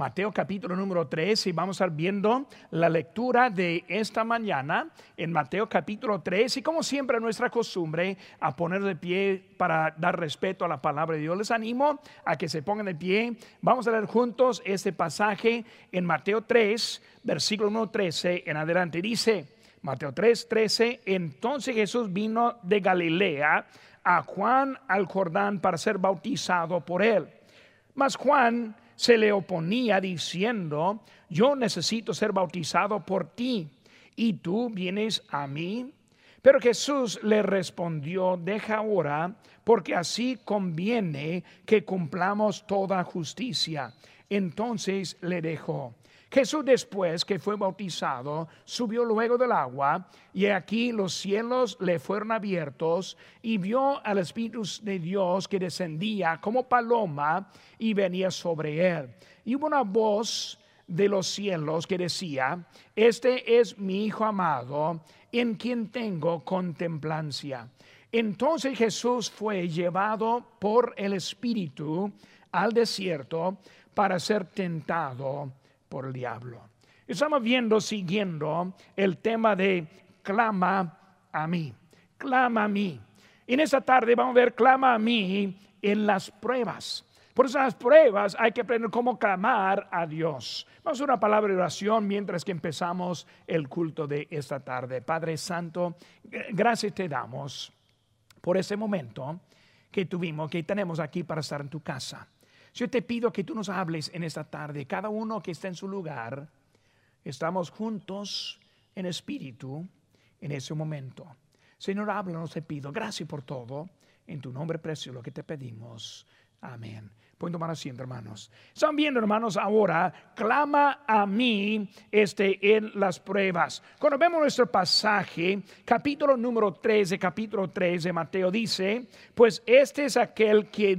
Mateo capítulo número 3 y vamos a estar viendo la lectura de esta mañana en Mateo capítulo 3 y como siempre nuestra costumbre a poner de pie para dar respeto a la palabra de Dios. Les animo a que se pongan de pie. Vamos a leer juntos este pasaje en Mateo 3, versículo número 13 en adelante. Dice Mateo 3, 13, entonces Jesús vino de Galilea a Juan al Jordán para ser bautizado por él. Mas Juan se le oponía diciendo, yo necesito ser bautizado por ti y tú vienes a mí. Pero Jesús le respondió, deja ahora, porque así conviene que cumplamos toda justicia. Entonces le dejó. Jesús después que fue bautizado, subió luego del agua y aquí los cielos le fueron abiertos y vio al Espíritu de Dios que descendía como paloma y venía sobre él. Y hubo una voz de los cielos que decía, este es mi Hijo amado en quien tengo contemplancia. Entonces Jesús fue llevado por el Espíritu al desierto para ser tentado por el diablo. Estamos viendo, siguiendo el tema de clama a mí, clama a mí. En esta tarde vamos a ver clama a mí en las pruebas. Por esas pruebas hay que aprender cómo clamar a Dios. Vamos a una palabra de oración mientras que empezamos el culto de esta tarde. Padre Santo, gracias te damos por ese momento que tuvimos, que tenemos aquí para estar en tu casa. Yo te pido que tú nos hables en esta tarde, cada uno que está en su lugar. Estamos juntos en espíritu en ese momento. Señor, háblanos, te pido. Gracias por todo. En tu nombre precioso lo que te pedimos. Amén. Pueden tomar asiento, hermanos. Están viendo, hermanos, ahora, clama a mí este, en las pruebas. Cuando vemos nuestro pasaje, capítulo número 3 de capítulo 3 de Mateo dice, pues este es aquel que,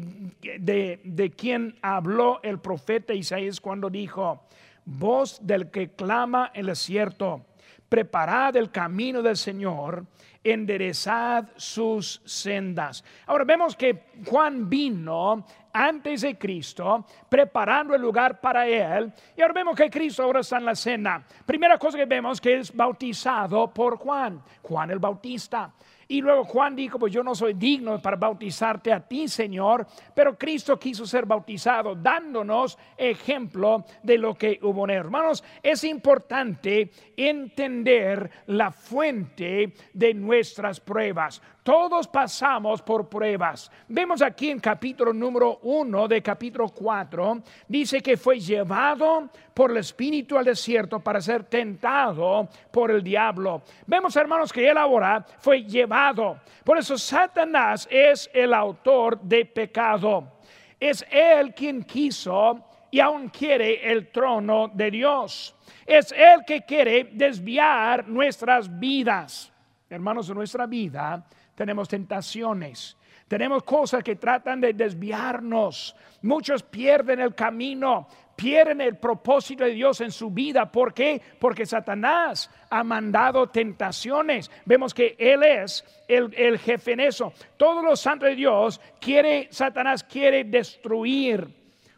de, de quien habló el profeta Isaías cuando dijo, voz del que clama el desierto, preparad el camino del Señor enderezad sus sendas. Ahora vemos que Juan vino antes de Cristo, preparando el lugar para él. Y ahora vemos que Cristo ahora está en la cena. Primera cosa que vemos que es bautizado por Juan, Juan el Bautista. Y luego Juan dijo, pues yo no soy digno para bautizarte a ti, Señor, pero Cristo quiso ser bautizado, dándonos ejemplo de lo que hubo en Hermanos, es importante entender la fuente de nuestras pruebas. Todos pasamos por pruebas. Vemos aquí en capítulo número 1 de capítulo 4, dice que fue llevado por el Espíritu al desierto para ser tentado por el diablo. Vemos, hermanos, que él ahora fue llevado. Por eso Satanás es el autor de pecado. Es él quien quiso y aún quiere el trono de Dios. Es él que quiere desviar nuestras vidas. Hermanos, nuestra vida tenemos tentaciones, tenemos cosas que tratan de desviarnos. Muchos pierden el camino, pierden el propósito de Dios en su vida. ¿Por qué? Porque Satanás ha mandado tentaciones. Vemos que Él es el, el jefe en eso. Todos los santos de Dios quiere, Satanás quiere destruir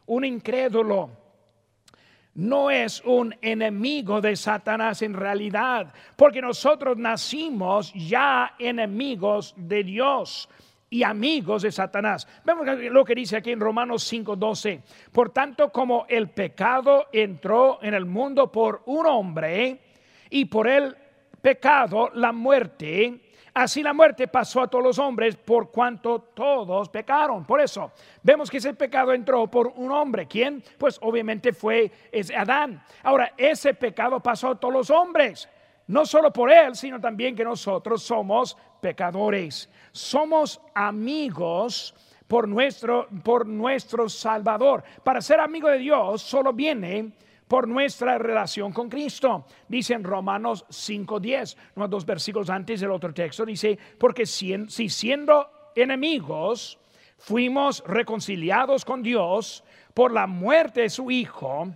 un incrédulo no es un enemigo de Satanás en realidad, porque nosotros nacimos ya enemigos de Dios y amigos de Satanás. Vemos lo que dice aquí en Romanos 5:12. Por tanto, como el pecado entró en el mundo por un hombre y por el pecado la muerte, Así la muerte pasó a todos los hombres por cuanto todos pecaron. Por eso vemos que ese pecado entró por un hombre. ¿Quién? Pues obviamente fue Adán. Ahora, ese pecado pasó a todos los hombres. No solo por él, sino también que nosotros somos pecadores. Somos amigos por nuestro, por nuestro Salvador. Para ser amigo de Dios solo viene por nuestra relación con Cristo. Dice en Romanos 5.10, unos dos versículos antes del otro texto, dice, porque si, si siendo enemigos fuimos reconciliados con Dios por la muerte de su Hijo,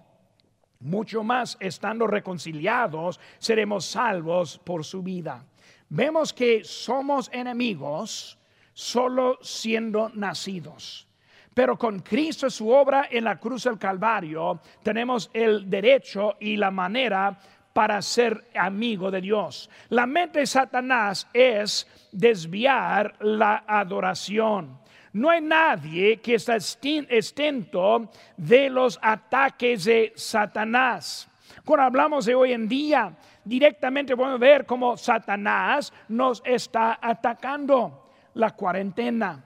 mucho más estando reconciliados seremos salvos por su vida. Vemos que somos enemigos solo siendo nacidos. Pero con Cristo su obra en la cruz del Calvario, tenemos el derecho y la manera para ser amigo de Dios. La mente de Satanás es desviar la adoración. No hay nadie que está extento de los ataques de Satanás. Cuando hablamos de hoy en día, directamente podemos ver cómo Satanás nos está atacando. La cuarentena,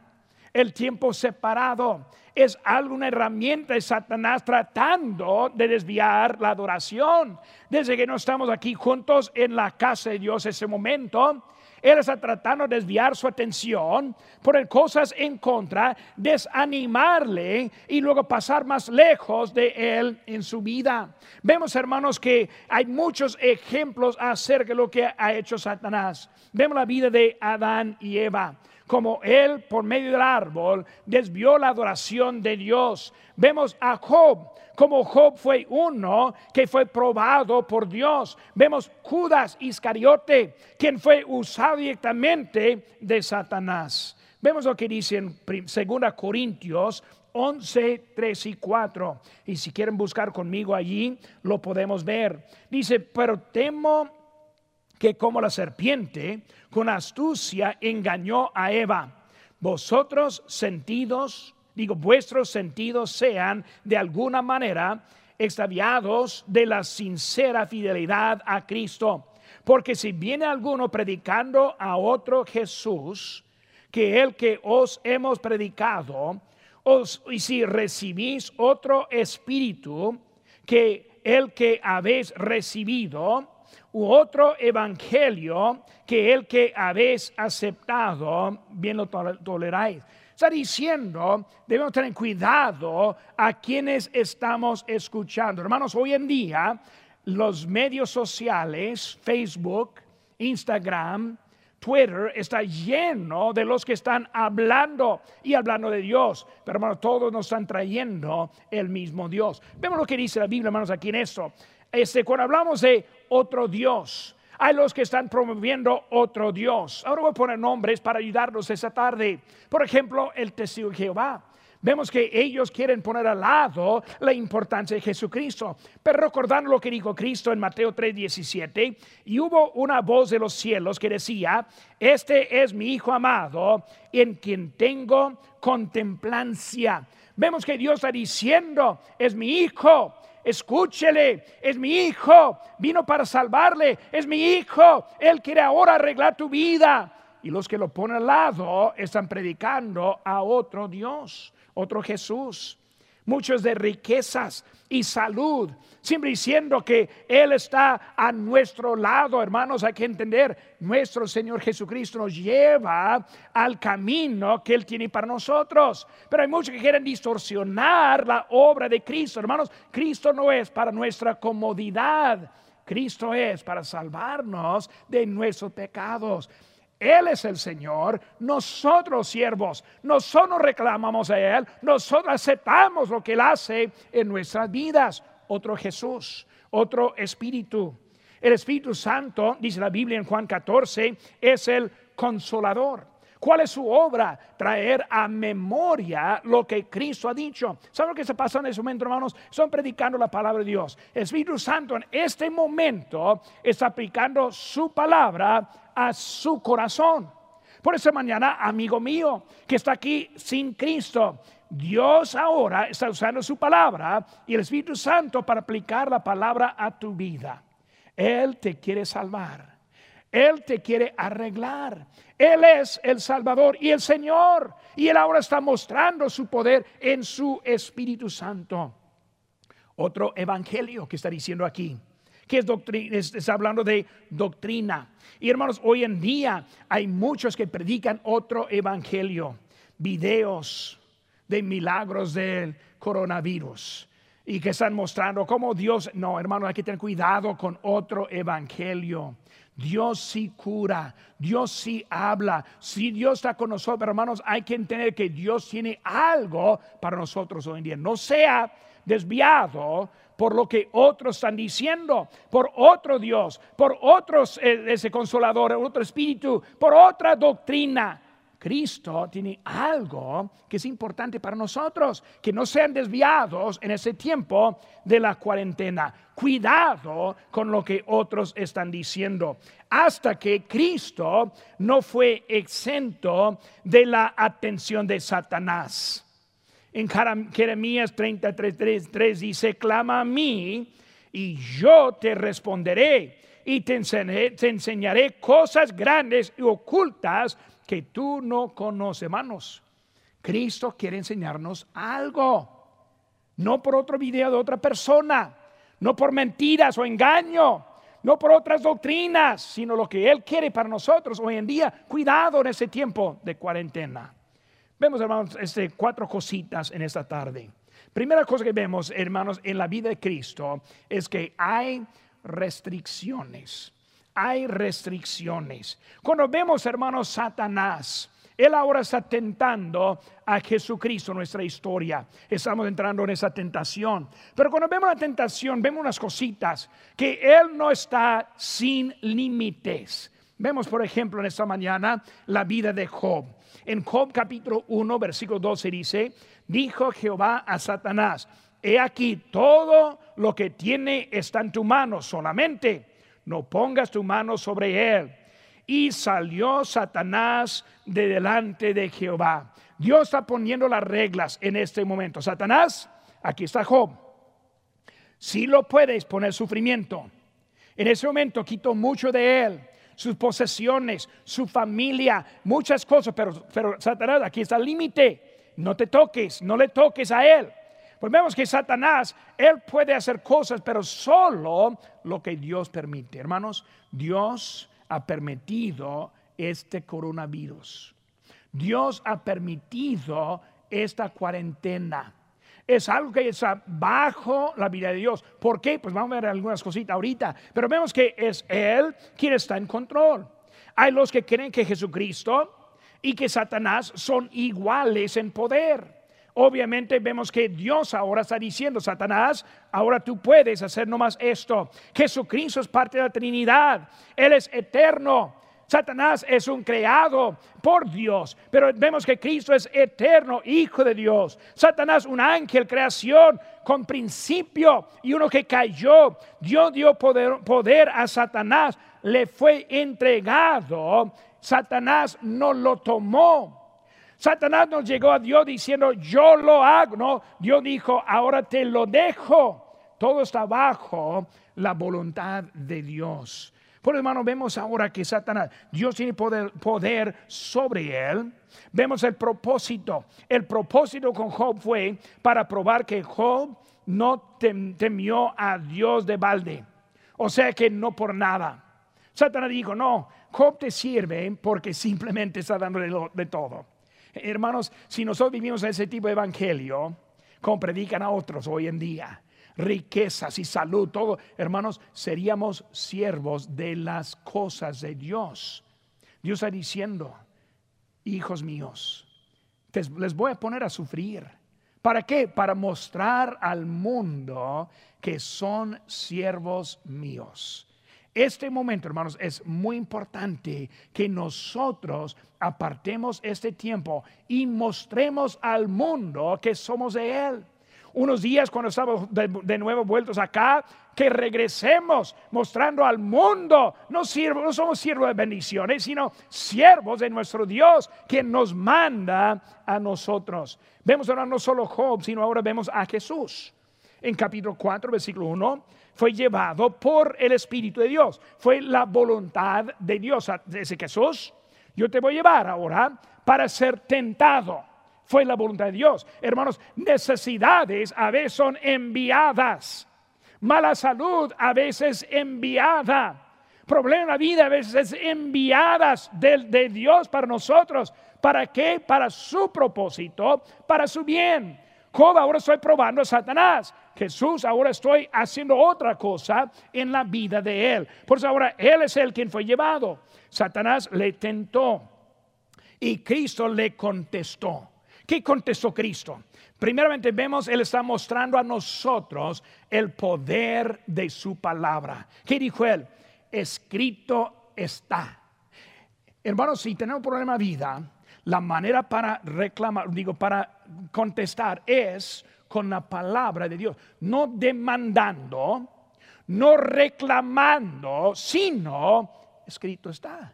el tiempo separado, es alguna herramienta de Satanás tratando de desviar la adoración. Desde que no estamos aquí juntos en la casa de Dios ese momento, él está tratando de desviar su atención, poner cosas en contra, desanimarle y luego pasar más lejos de él en su vida. Vemos, hermanos, que hay muchos ejemplos acerca de lo que ha hecho Satanás. Vemos la vida de Adán y Eva como él por medio del árbol desvió la adoración de Dios. Vemos a Job como Job fue uno que fue probado por Dios. Vemos Judas Iscariote, quien fue usado directamente de Satanás. Vemos lo que dice en 2 Corintios 11, 3 y 4. Y si quieren buscar conmigo allí, lo podemos ver. Dice, pero temo que como la serpiente con astucia engañó a Eva, vosotros sentidos, digo, vuestros sentidos sean de alguna manera extraviados de la sincera fidelidad a Cristo. Porque si viene alguno predicando a otro Jesús, que el que os hemos predicado, os, y si recibís otro espíritu que el que habéis recibido, u otro evangelio que el que habéis aceptado, bien lo toleráis. Está diciendo, debemos tener cuidado a quienes estamos escuchando. Hermanos, hoy en día los medios sociales, Facebook, Instagram, Twitter está lleno de los que están hablando y hablando de Dios. Pero hermanos, todos nos están trayendo el mismo Dios. Vemos lo que dice la Biblia, hermanos, aquí en esto. Este, cuando hablamos de otro Dios, hay los que están promoviendo otro Dios. Ahora voy a poner nombres para ayudarnos esta tarde. Por ejemplo, el testigo de Jehová. Vemos que ellos quieren poner al lado la importancia de Jesucristo. Pero recordando lo que dijo Cristo en Mateo 3:17, y hubo una voz de los cielos que decía, este es mi Hijo amado, en quien tengo contemplancia. Vemos que Dios está diciendo, es mi Hijo escúchele, es mi hijo, vino para salvarle, es mi hijo, él quiere ahora arreglar tu vida. Y los que lo ponen al lado están predicando a otro Dios, otro Jesús muchos de riquezas y salud, siempre diciendo que Él está a nuestro lado, hermanos, hay que entender, nuestro Señor Jesucristo nos lleva al camino que Él tiene para nosotros. Pero hay muchos que quieren distorsionar la obra de Cristo, hermanos, Cristo no es para nuestra comodidad. Cristo es para salvarnos de nuestros pecados. Él es el Señor, nosotros siervos, nosotros reclamamos a Él, nosotros aceptamos lo que Él hace en nuestras vidas. Otro Jesús, otro Espíritu. El Espíritu Santo, dice la Biblia en Juan 14, es el consolador. ¿Cuál es su obra? Traer a memoria lo que Cristo ha dicho. ¿Saben lo que se pasa en ese momento, hermanos? Son predicando la palabra de Dios. El Espíritu Santo en este momento está aplicando su palabra a su corazón. Por esa mañana, amigo mío, que está aquí sin Cristo, Dios ahora está usando su palabra y el Espíritu Santo para aplicar la palabra a tu vida. Él te quiere salvar. Él te quiere arreglar. Él es el Salvador y el Señor. Y Él ahora está mostrando su poder en su Espíritu Santo. Otro evangelio que está diciendo aquí que es doctrina, está hablando de doctrina. Y hermanos, hoy en día hay muchos que predican otro evangelio, videos de milagros del coronavirus y que están mostrando cómo Dios, no, hermanos, hay que tener cuidado con otro evangelio. Dios sí cura, Dios sí habla. Si Dios está con nosotros, hermanos, hay que entender que Dios tiene algo para nosotros hoy en día. No sea desviado por lo que otros están diciendo, por otro Dios, por otros, eh, ese consolador, otro espíritu, por otra doctrina. Cristo tiene algo que es importante para nosotros, que no sean desviados en ese tiempo de la cuarentena. Cuidado con lo que otros están diciendo, hasta que Cristo no fue exento de la atención de Satanás. En Jeremías 33, dice, clama a mí y yo te responderé y te enseñaré, cosas grandes y ocultas que tú no conoces, hermanos. Cristo quiere enseñarnos algo, no por otro video de otra persona, no por mentiras o engaño, no por otras doctrinas, sino lo que Él quiere para nosotros hoy en día. Cuidado en ese tiempo de cuarentena. Vemos, hermanos, este, cuatro cositas en esta tarde. Primera cosa que vemos, hermanos, en la vida de Cristo es que hay restricciones. Hay restricciones. Cuando vemos, hermanos, Satanás, él ahora está tentando a Jesucristo, nuestra historia. Estamos entrando en esa tentación. Pero cuando vemos la tentación, vemos unas cositas, que Él no está sin límites. Vemos, por ejemplo, en esta mañana la vida de Job. En Job capítulo 1, versículo 12 dice, dijo Jehová a Satanás, he aquí todo lo que tiene está en tu mano solamente, no pongas tu mano sobre él. Y salió Satanás de delante de Jehová. Dios está poniendo las reglas en este momento. Satanás, aquí está Job. Si lo puedes poner sufrimiento. En ese momento quito mucho de él, sus posesiones, su familia, muchas cosas, pero, Satanás, aquí está el límite. No te toques, no le toques a él. Pues vemos que Satanás, él puede hacer cosas, pero solo lo que Dios permite. Hermanos, Dios ha permitido este coronavirus. Dios ha permitido esta cuarentena. Es algo que está bajo la vida de Dios. ¿Por qué? Pues vamos a ver algunas cositas ahorita. Pero vemos que es Él quien está en control. Hay los que creen que Jesucristo y que Satanás son iguales en poder. Obviamente vemos que Dios ahora está diciendo, Satanás, ahora tú puedes hacer nomás esto. Jesucristo es parte de la Trinidad, Él es eterno. Satanás es un creado por Dios, pero vemos que Cristo es eterno, hijo de Dios. Satanás, un ángel, creación con principio y uno que cayó. Dios dio poder, a Satanás, le fue entregado. Satanás no lo tomó. Satanás nos llegó a Dios diciendo, yo lo hago. No, Dios dijo, ahora te lo dejo. Todo está bajo la voluntad de Dios. Por hermano, vemos ahora que Satanás, Dios tiene poder, sobre él. Vemos el propósito. El propósito con Job fue para probar que Job no temió a Dios de balde. O sea que no por nada. Satanás dijo, no, Job te sirve porque simplemente está dando de todo. Hermanos, si nosotros vivimos ese tipo de evangelio, como predican a otros hoy en día, riquezas y salud, todo, hermanos, seríamos siervos de las cosas de Dios. Dios está diciendo, hijos míos, les voy a poner a sufrir. ¿Para qué? Para mostrar al mundo que son siervos míos. Este momento, hermanos, es muy importante que nosotros apartemos este tiempo y mostremos al mundo que somos de Él. Unos días cuando estamos de, nuevo vueltos acá, que regresemos mostrando al mundo, no, sirvo, no somos siervos de bendiciones, sino siervos de nuestro Dios, quien nos manda a nosotros. Vemos ahora no solo Job, sino ahora vemos a Jesús. En capítulo 4, versículo 1 fue llevado por el Espíritu de Dios. Fue la voluntad de Dios. Dice Jesús, yo te voy a llevar ahora para ser tentado. Fue la voluntad de Dios. Hermanos, necesidades a veces son enviadas. Mala salud a veces enviada. Problema en la vida a veces enviadas de, de Dios para nosotros. ¿Para qué? Para su propósito, para su bien. Job, ahora estoy probando a Satanás. Jesús, ahora estoy haciendo otra cosa en la vida de él. Por eso ahora él es el quien fue llevado. Satanás le tentó y Cristo le contestó. ¿Qué contestó Cristo? Primeramente vemos, Él está mostrando a nosotros el poder de su palabra. ¿Qué dijo Él? Escrito está. Hermanos, si tenemos problema de vida, La manera para reclamar, digo, para contestar es con la palabra de Dios, no demandando, no reclamando, sino escrito está.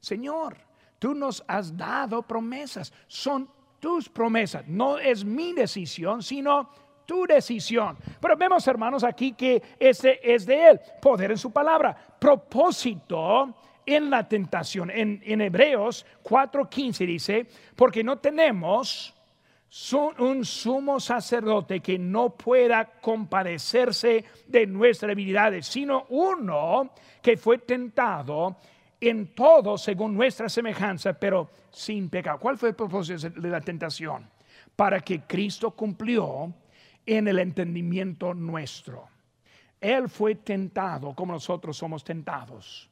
Señor, tú nos has dado promesas, son tus promesas, no es mi decisión, sino tu decisión. Pero vemos, hermanos, aquí que ese es de Él, poder en su palabra, propósito en la tentación. En, Hebreos 4:15 dice, porque no tenemos un sumo sacerdote que no pueda compadecerse de nuestras habilidades, sino uno que fue tentado en todo según nuestra semejanza, pero sin pecado. ¿Cuál fue el propósito de la tentación? Para que Cristo cumplió en el entendimiento nuestro. Él fue tentado como nosotros somos tentados.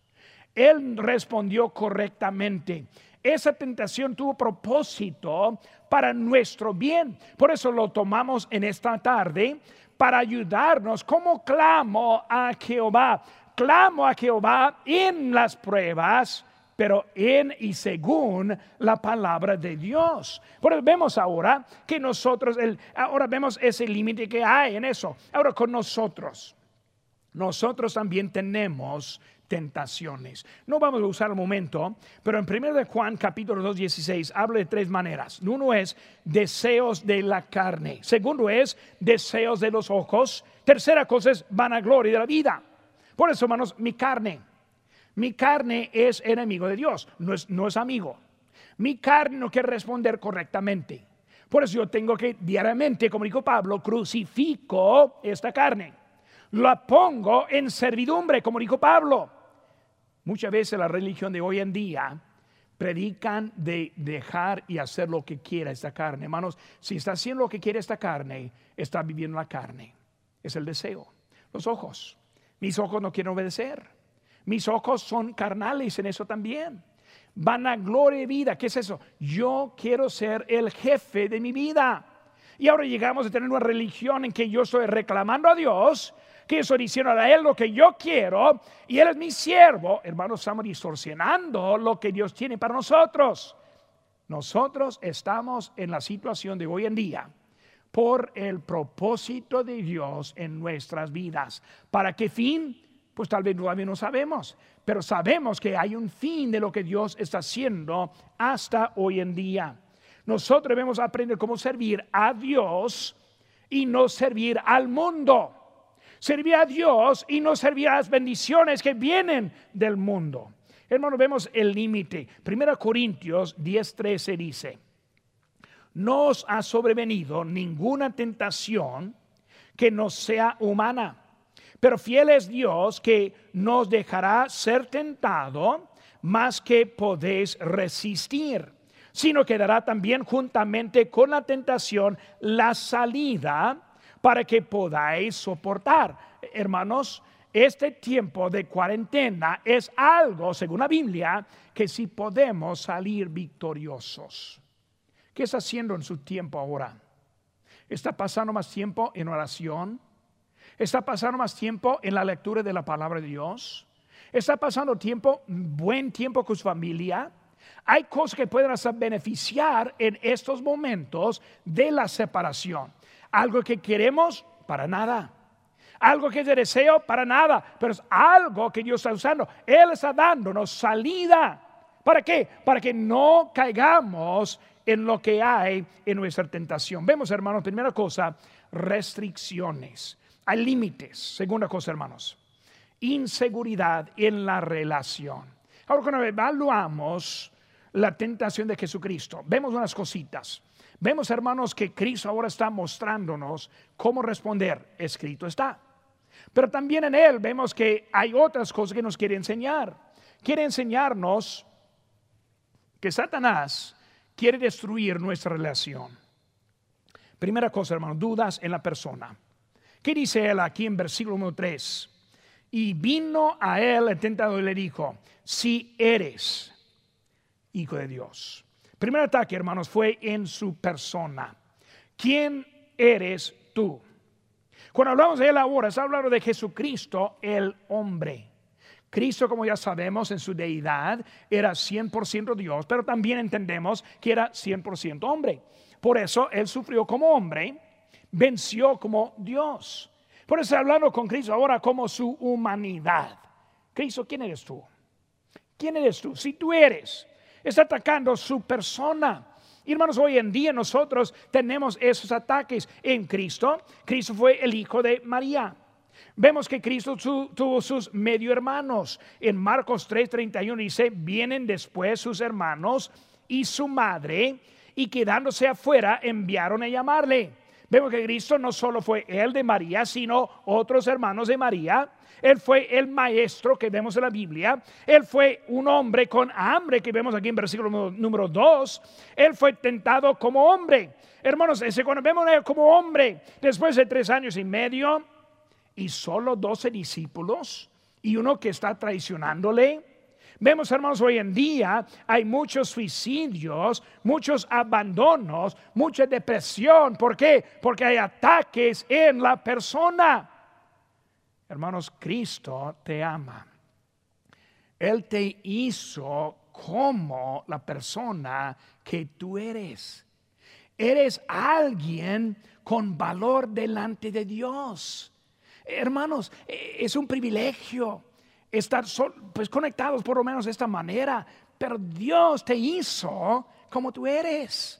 Él respondió correctamente. Esa tentación tuvo propósito para nuestro bien. Por eso lo tomamos en esta tarde para ayudarnos. como clamo a Jehová? Clamo a Jehová en las pruebas pero en y según la palabra de Dios. Por eso vemos ahora que nosotros, ahora vemos ese límite que hay en eso. Ahora con nosotros, nosotros también tenemos tentaciones. No vamos a usar el momento, pero en 1 de Juan capítulo 2, 16 habla de tres maneras. Uno es deseos de la carne. Segundo es deseos de los ojos. Tercera cosa es vanagloria de la vida. Por eso, hermanos, mi carne mi carne es enemigo de Dios, no es, no es amigo. Mi carne no quiere responder correctamente. Por eso yo tengo que diariamente, como dijo Pablo, crucifico esta carne. La pongo en servidumbre, como dijo Pablo. Muchas veces la religión de hoy en día predican de dejar y hacer lo que quiera esta carne. Hermanos, si está haciendo lo que quiere esta carne, está viviendo la carne. Es el deseo. Los ojos. Mis ojos no quieren obedecer. Mis ojos son carnales en eso también. Van a gloria y vida. ¿Qué es eso? Yo quiero ser el jefe de mi vida. Y ahora llegamos a tener una religión en que yo estoy reclamando a Dios, que estoy diciendo a Él lo que yo quiero, y Él es mi siervo. Hermanos, estamos distorsionando lo que Dios tiene para nosotros. Nosotros estamos en la situación de hoy en día por el propósito de Dios en nuestras vidas. ¿Para qué fin? Pues tal vez todavía no sabemos, pero sabemos que hay un fin de lo que Dios está haciendo hasta hoy en día. Nosotros debemos aprender cómo servir a Dios y no servir al mundo. Servir a Dios y no servir a las bendiciones que vienen del mundo. Hermanos, vemos el límite. 1 Corintios 10:13 dice, no os ha sobrevenido ninguna tentación que no sea humana pero fiel es Dios que nos dejará ser tentado más que podéis resistir, sino que dará también juntamente con la tentación la salida para que podáis soportar. Hermanos, este tiempo de cuarentena es algo, según la Biblia, que si podemos salir victoriosos. ¿Qué está haciendo en su tiempo ahora? ¿Está pasando más tiempo en oración? está pasando más tiempo en la lectura de la palabra de Dios, está pasando tiempo, buen tiempo con su familia. Hay cosas que pueden hacer beneficiar en estos momentos de la separación. Algo que queremos para nada. Algo que de deseo para nada, pero es algo que Dios está usando. Él está dándonos salida. ¿Para qué? Para que no caigamos en lo que hay en nuestra tentación. Vemos, hermanos, primera cosa, restricciones. Hay límites, segunda cosa, hermanos. Inseguridad en la relación. Ahora, cuando evaluamos la tentación de Jesucristo, vemos unas cositas. Vemos, hermanos, que Cristo ahora está mostrándonos cómo responder. Escrito está. Pero también en Él vemos que hay otras cosas que nos quiere enseñar. Quiere enseñarnos que Satanás quiere destruir nuestra relación. Primera cosa, hermanos, dudas en la persona. ¿Qué dice él aquí en versículo 3? Y vino a él el tentador y le dijo, si eres hijo de Dios. Primer ataque, hermanos, fue en su persona. ¿Quién eres tú? Cuando hablamos de él ahora, está hablando de Jesucristo, el hombre. Cristo, como ya sabemos, en su deidad era 100% Dios, pero también entendemos que era 100% hombre. Por eso Él sufrió como hombre, venció como Dios. Por eso hablando con Cristo ahora como su humanidad. Cristo, ¿quién eres tú? ¿Quién eres tú? Si tú eres, está atacando su persona. hermanos, hoy en día nosotros tenemos esos ataques en Cristo. Cristo fue el hijo de María. Vemos que Cristo tuvo sus medio hermanos. En Marcos 3:31 dice, vienen después sus hermanos y su madre, y quedándose afuera enviaron a llamarle. Vemos que Cristo no solo fue el de María, sino otros hermanos de María. Él fue el maestro que vemos en la Biblia. Él fue un hombre con hambre que vemos aquí en versículo número 2. Él fue tentado como hombre. Hermanos, cuando vemos a él como hombre, después de tres años y medio, y solo doce discípulos y uno que está traicionándole. Vemos, hermanos, hoy en día hay muchos suicidios, muchos abandonos, mucha depresión. ¿Por qué? Porque hay ataques en la persona. Hermanos, Cristo te ama. Él te hizo como la persona que tú eres. Eres alguien con valor delante de Dios. Hermanos, e, es un privilegio estar pues conectados por lo menos de esta manera, pero Dios te hizo como tú eres.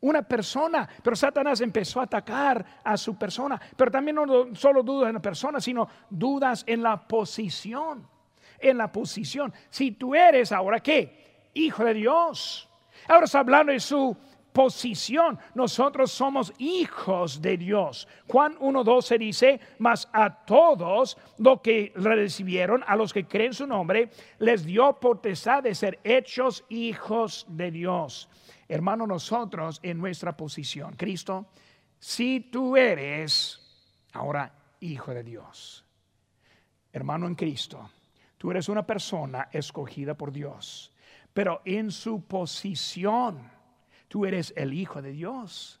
Una persona, pero Satanás empezó a atacar a su persona, pero también no solo dudas en la persona, sino dudas en la posición, en la posición. Si tú eres ahora qué, hijo de Dios, ahora está hablando de su posición. Nosotros somos hijos de Dios. Juan 1.12 dice, mas a todos los que recibieron, a los que creen su nombre, les dio potestad de ser hechos hijos de Dios. Hermano, nosotros en nuestra posición, Cristo, si tú eres ahora hijo de Dios, hermano en Cristo, tú eres una persona escogida por Dios, pero en su posición, tú eres el Hijo de Dios.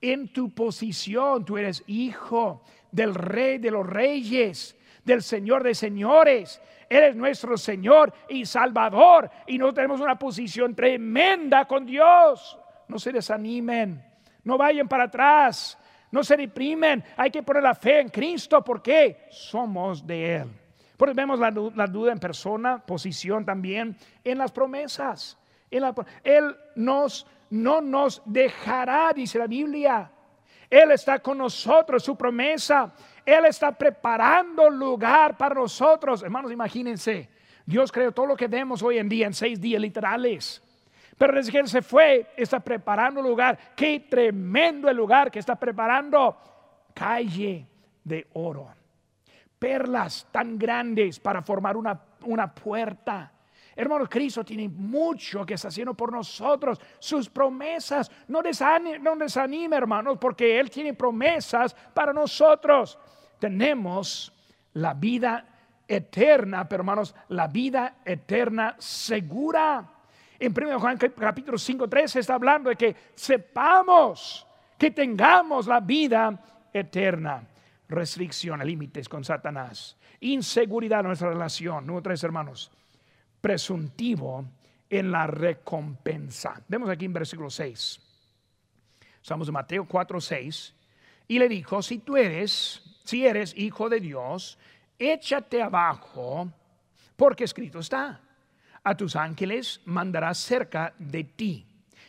En tu posición, tú eres hijo del Rey de los Reyes, del Señor de Señores. Eres nuestro Señor y Salvador. Y nosotros tenemos una posición tremenda con Dios. No se desanimen, no vayan para atrás, no se deprimen. Hay que poner la fe en Cristo porque somos de Él. Por eso vemos la duda en persona, posición también en las promesas. él nos no nos dejará, dice la Biblia. Él está con nosotros, su promesa. Él está preparando lugar para nosotros. Hermanos, imagínense, Dios creó todo lo que vemos hoy en día en seis días literales. Pero desde que se fue, está preparando lugar. Qué tremendo el lugar que está preparando. Calle de oro. Perlas tan grandes para formar una, una puerta. Hermanos, Cristo tiene mucho que está haciendo por nosotros. Sus promesas. No desanime, no hermanos, porque Él tiene promesas para nosotros. Tenemos la vida eterna, pero hermanos, la vida eterna segura. En 1 Juan capítulo 5, 3 está hablando de que sepamos que tengamos la vida eterna. Restricciones, límites con Satanás. Inseguridad en nuestra relación. Número tres, hermanos presuntivo en la recompensa. Vemos aquí en versículo 6. Estamos en Mateo 4, 6. Y le dijo, si tú eres, si eres hijo de Dios, échate abajo, porque escrito está, a tus ángeles mandarás cerca de ti,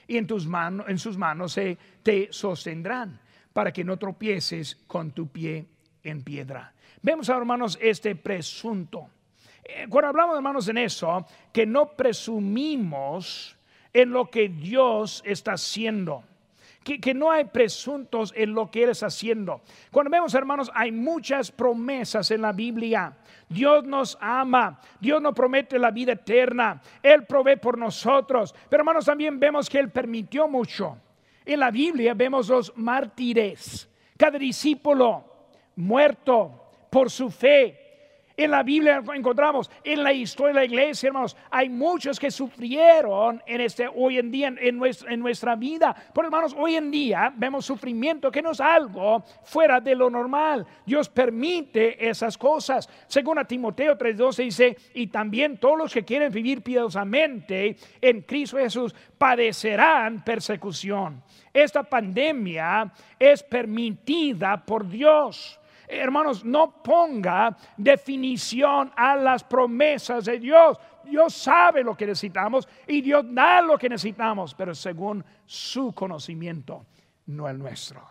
y en, tus manos, en sus manos se te sostendrán, para que no tropieces con tu pie en piedra. Vemos, hermanos, este presunto. Eh, cuando hablamos, hermanos, en eso, que no presumimos en lo que Dios está haciendo. Que, que, no hay presuntos en lo que eres haciendo. Cuando vemos, hermanos, hay muchas promesas en la Biblia. Dios nos ama, Dios nos promete la vida eterna, Él provee por nosotros. Pero, hermanos, también vemos que Él permitió mucho. En la Biblia vemos los mártires, cada discípulo muerto por su fe En la Biblia encontramos, en la historia de la iglesia, hermanos, hay muchos que sufrieron en este hoy en día, en nuestra, vida. Pero hermanos, hoy en día vemos sufrimiento que no es algo fuera de lo normal. Dios permite esas cosas. Según a Timoteo 3:12 dice, y también todos los que quieren vivir piadosamente en Cristo Jesús padecerán persecución. Esta pandemia es permitida por Dios hermanos, no ponga definición a las promesas de Dios. Dios sabe lo que necesitamos y Dios da lo que necesitamos, pero según su conocimiento, no el nuestro.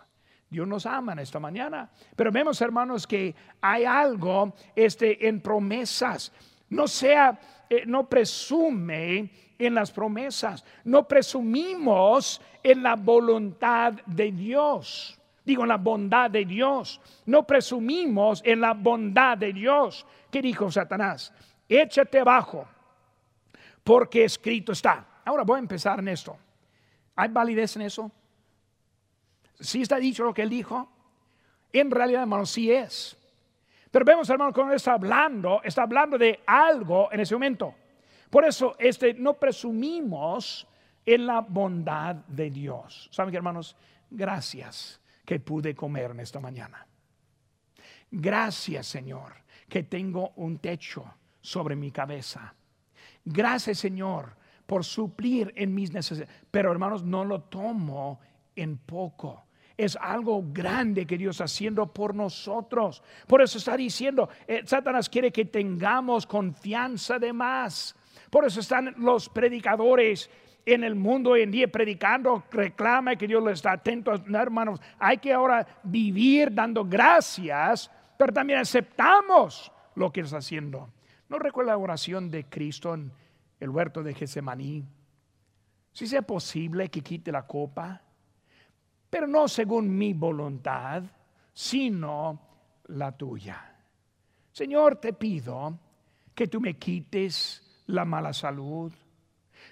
Dios nos ama en esta mañana, pero vemos, hermanos, que hay algo este, en promesas. No sea, eh, no presume en las promesas, no presumimos en la voluntad de Dios digo en la bondad de Dios. No presumimos en la bondad de Dios. ¿Qué dijo Satanás? Échate abajo, porque escrito está. Ahora voy a empezar en esto. ¿Hay validez en eso? Si está dicho lo que él dijo, en realidad, hermano, sí es. Pero vemos, hermano, cuando está hablando, está hablando de algo en ese momento. Por eso, este, no presumimos en la bondad de Dios. ¿Saben qué, hermanos? Gracias que pude comer en esta mañana. Gracias Señor que tengo un techo sobre mi cabeza. Gracias Señor por suplir en mis necesidades. Pero hermanos, no lo tomo en poco. Es algo grande que Dios está haciendo por nosotros. Por eso está diciendo, eh, Satanás quiere que tengamos confianza de más. Por eso están los predicadores en el mundo hoy en día predicando, reclama que Dios le está atento, hermanos. Hay que ahora vivir dando gracias, pero también aceptamos lo que está haciendo. ¿No recuerda la oración de Cristo en el huerto de Getsemaní? Si sea posible que quite la copa, pero no según mi voluntad, sino la tuya. Señor, te pido que tú me quites la mala salud,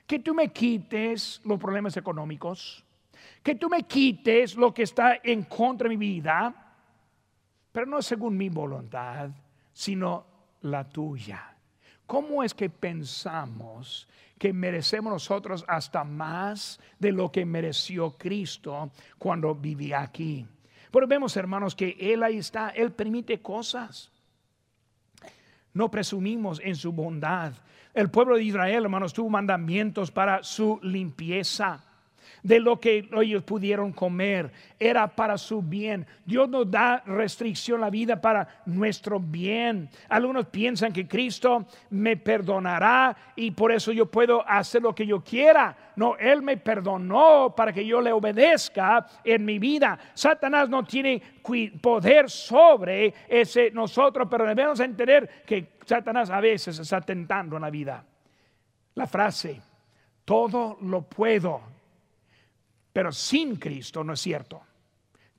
que tú me quites los problemas económicos, que tú me quites lo que está en contra de mi vida, pero no según mi voluntad, sino la tuya. ¿Cómo es que pensamos que merecemos nosotros hasta más de lo que mereció Cristo cuando vivía aquí? Pero vemos, hermanos, que Él ahí está, Él permite cosas. No presumimos en su bondad, el pueblo de Israel, hermanos, tuvo mandamientos para su limpieza de lo que ellos pudieron comer, era para su bien. Dios nos da restricción a la vida para nuestro bien. Algunos piensan que Cristo me perdonará y por eso yo puedo hacer lo que yo quiera. No, Él me perdonó para que yo le obedezca en mi vida. Satanás no tiene poder sobre ese nosotros, pero debemos entender que Satanás a veces está tentando en la vida. La frase, todo lo puedo pero sin Cristo no es cierto.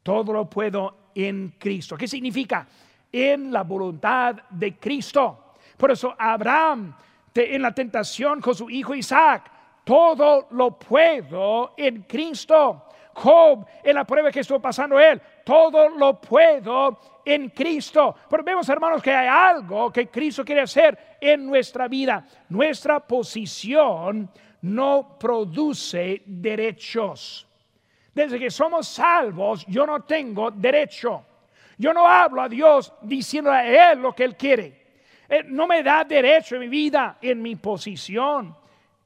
Todo lo puedo en Cristo. ¿Qué significa? En la voluntad de Cristo. Por eso Abraham en la tentación con su hijo Isaac, todo lo puedo en Cristo. Job, en la prueba que estuvo pasando él, todo lo puedo en Cristo. Pero vemos, hermanos, que hay algo que Cristo quiere hacer en nuestra vida. Nuestra posición no produce derechos. Desde que somos salvos, yo no tengo derecho. Yo no hablo a Dios diciendo a Él lo que Él quiere. Él no me da derecho en mi vida, en mi posición.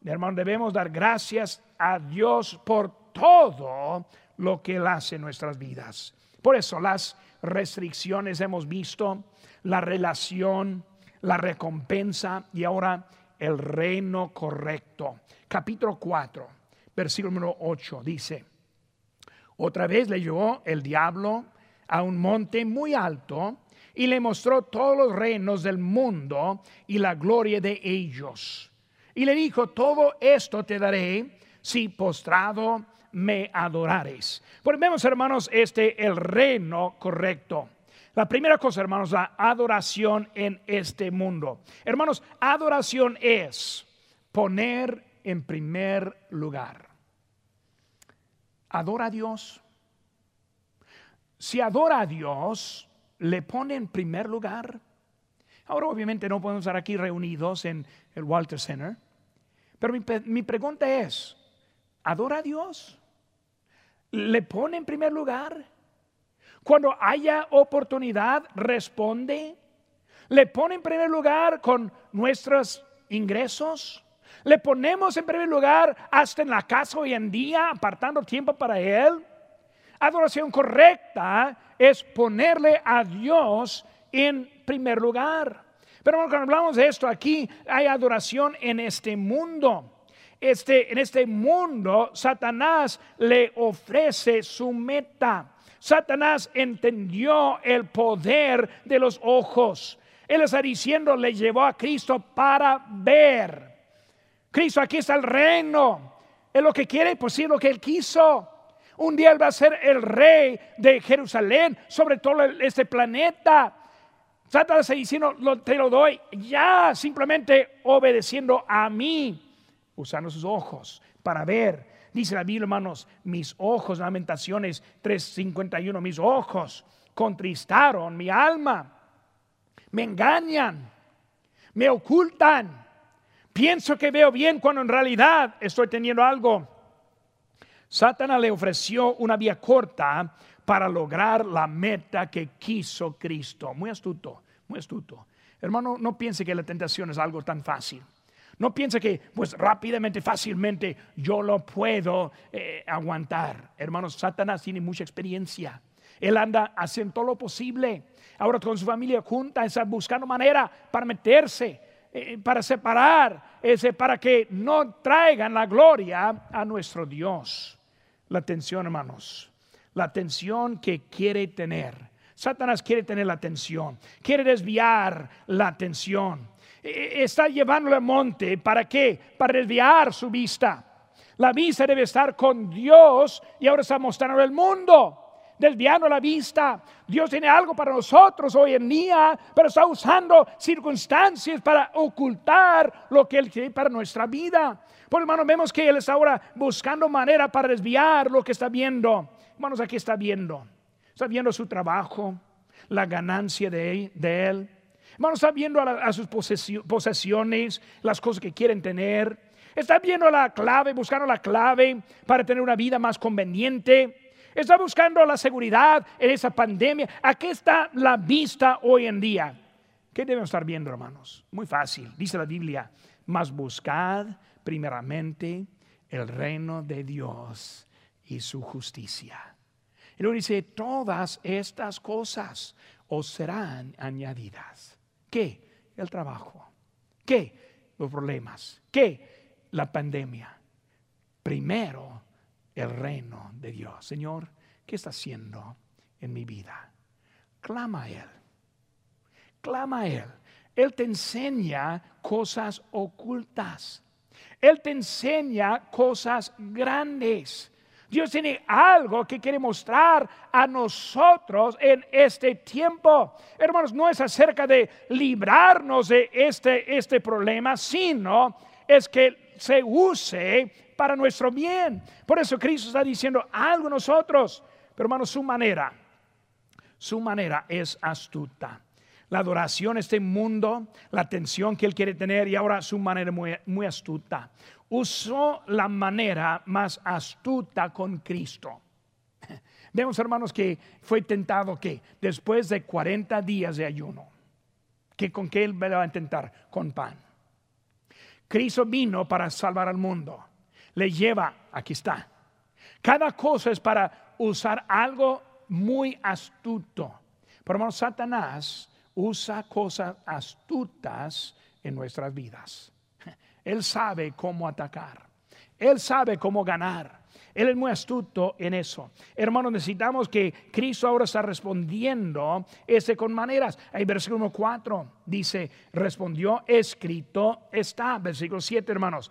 Hermano, debemos dar gracias a Dios por todo lo que Él hace en nuestras vidas. Por eso las restricciones hemos visto, la relación, la recompensa y ahora el reino correcto capítulo 4, versículo número 8, dice, otra vez le llevó el diablo a un monte muy alto y le mostró todos los reinos del mundo y la gloria de ellos. Y le dijo, todo esto te daré si postrado me adorares. Pues vemos, hermanos, este el reino correcto. La primera cosa, hermanos, la adoración en este mundo. Hermanos, adoración es poner en primer lugar. Adora a Dios. Si adora a Dios, le pone en primer lugar. Ahora obviamente no podemos estar aquí reunidos en el Walter Center, pero mi, mi pregunta es, ¿adora a Dios? ¿Le pone en primer lugar? Cuando haya oportunidad, responde. ¿Le pone en primer lugar con nuestros ingresos? ¿Le ponemos en primer lugar hasta en la casa hoy en día, apartando tiempo para Él? Adoración correcta es ponerle a Dios en primer lugar. Pero cuando hablamos de esto aquí, hay adoración en este mundo. Este, en este mundo, Satanás le ofrece su meta. Satanás entendió el poder de los ojos. Él está diciendo, le llevó a Cristo para ver. Cristo, aquí está el reino. Es lo que quiere, pues sí, lo que él quiso. Un día él va a ser el rey de Jerusalén sobre todo este planeta. Satanás está diciendo, te lo doy ya, simplemente obedeciendo a mí, usando sus ojos para ver. Dice la Biblia, hermanos, mis ojos, Lamentaciones 3:51, mis ojos contristaron mi alma, me engañan, me ocultan. Pienso que veo bien cuando en realidad estoy teniendo algo. Satanás le ofreció una vía corta para lograr la meta que quiso Cristo. Muy astuto, muy astuto. Hermano, no piense que la tentación es algo tan fácil. No piense que, pues rápidamente, fácilmente, yo lo puedo eh, aguantar. Hermanos, Satanás tiene mucha experiencia. Él anda haciendo todo lo posible. Ahora con su familia junta, está buscando manera para meterse, eh, para separar, para que no traigan la gloria a nuestro Dios. La atención, hermanos, la atención que quiere tener. Satanás quiere tener la atención, quiere desviar la atención. E, está llevándole al monte. ¿Para qué? Para desviar su vista. La vista debe estar con Dios y ahora está mostrando el mundo desviando la vista. Dios tiene algo para nosotros hoy en día, pero está usando circunstancias para ocultar lo que Él quiere para nuestra vida. Por hermano, vemos que Él está ahora buscando manera para desviar lo que está viendo. Hermanos, aquí está viendo. Está viendo su trabajo, la ganancia de, de Él Hermano, está viendo a, sus posesiones, las cosas que quieren tener. Está viendo la clave, buscando la clave para tener una vida más conveniente. Está buscando la seguridad en esa pandemia. Aquí está la vista hoy en día. ¿Qué debemos estar viendo, hermanos? Muy fácil. Dice la Biblia, mas buscad primeramente el reino de Dios y su justicia. Y luego dice, todas estas cosas os serán añadidas. ¿Qué? El trabajo. ¿Qué? Los problemas. ¿Qué? La pandemia. Primero, el reino de Dios. Señor, ¿qué está haciendo en mi vida? Clama a Él. Clama a Él. Él te enseña cosas ocultas. Él te enseña cosas grandes. Dios tiene algo que quiere mostrar a nosotros en este tiempo. Hermanos, no es acerca de librarnos de este, este problema, sino es que se use para nuestro bien. Por eso Cristo está diciendo algo a nosotros. Pero hermanos, su manera, su manera es astuta. La adoración, este mundo, la atención que Él quiere tener y ahora su manera muy, muy astuta usó la manera más astuta con Cristo. Vemos, hermanos, que fue tentado que después de 40 días de ayuno, que con qué él va a intentar con pan. Cristo vino para salvar al mundo. Le lleva, aquí está. Cada cosa es para usar algo muy astuto. Pero hermanos, Satanás usa cosas astutas en nuestras vidas. Él sabe cómo atacar. Él sabe cómo ganar. Él es muy astuto en eso. Hermanos, necesitamos que Cristo ahora está respondiendo ese con maneras. Hay versículo 4 dice, respondió, escrito está. Versículo 7, hermanos.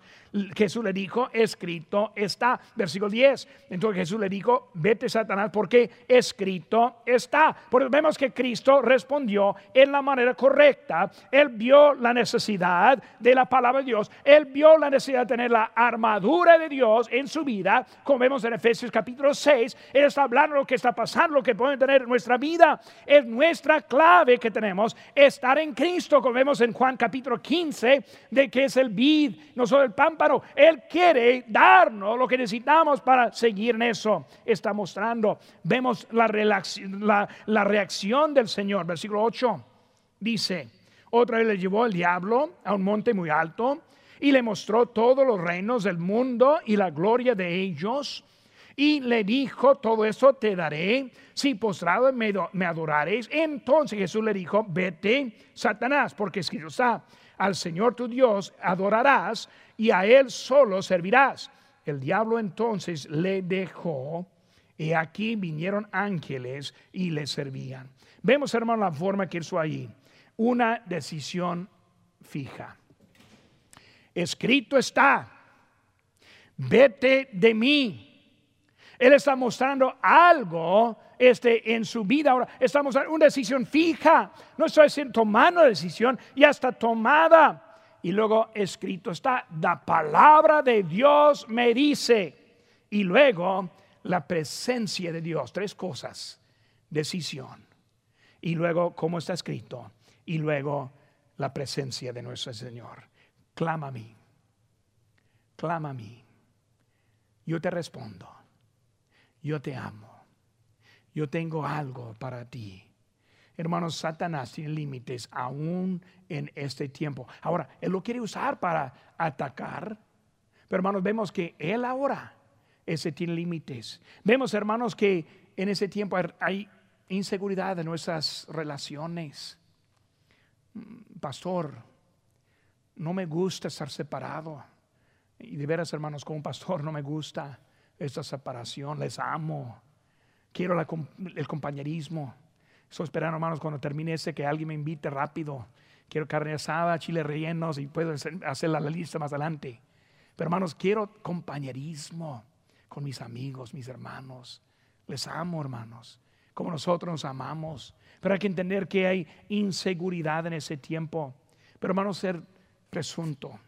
Jesús le dijo, escrito está. Versículo 10. Entonces Jesús le dijo, vete Satanás, porque escrito está. Porque vemos que Cristo respondió en la manera correcta. Él vio la necesidad de la palabra de Dios. Él vio la necesidad de tener la armadura de Dios en su vida. Como vemos en Efesios capítulo 6, Él está hablando de lo que está pasando, lo que puede tener en nuestra vida. Es nuestra clave que tenemos, estar en Cristo Cristo, como vemos en Juan capítulo 15, de que es el vid, no solo el pámpano. Él quiere darnos lo que necesitamos para seguir en eso. Está mostrando. Vemos la, la, la reacción del Señor. Versículo 8 dice, otra vez le llevó el diablo a un monte muy alto y le mostró todos los reinos del mundo y la gloria de ellos. Y le dijo, todo eso te daré si postrado me, me adoraréis. Entonces Jesús le dijo, vete, Satanás, porque escrito está, al Señor tu Dios adorarás y a Él solo servirás. El diablo entonces le dejó y aquí vinieron ángeles y le servían. Vemos, hermano, la forma que hizo ahí. Una decisión fija. Escrito está, vete de mí. Él está mostrando algo este, en su vida. Ahora está mostrando una decisión fija. No estoy tomando decisión, ya está tomada. Y luego escrito está, la palabra de Dios me dice. Y luego la presencia de Dios. Tres cosas. Decisión. Y luego, como está escrito. Y luego la presencia de nuestro Señor clama a mí, clama a mí. Yo te respondo, yo te amo, yo tengo algo para ti. Hermanos, Satanás tiene límites aún en este tiempo. Ahora, Él lo quiere usar para atacar, pero hermanos, vemos que Él ahora, ese tiene límites. Vemos, hermanos, que en ese tiempo hay inseguridad en nuestras relaciones. Mm, pastor, no me gusta estar separado. Y de veras, hermanos, como pastor, no me gusta esta separación. Les amo. Quiero el compañerismo. Estoy esperando, hermanos, cuando termine ese, que alguien me invite rápido. Quiero carne asada, chile rellenos y puedo hacer la lista más adelante. Pero, hermanos, quiero compañerismo con mis amigos, mis hermanos. Les amo, hermanos, como nosotros nos amamos. Pero hay que entender que hay inseguridad en ese tiempo. Pero, hermanos, ser presunto.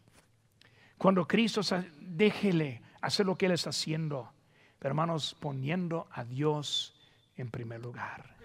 Cuando Cristo, déjele hacer lo que Él está haciendo, pero hermanos, poniendo a Dios en primer lugar.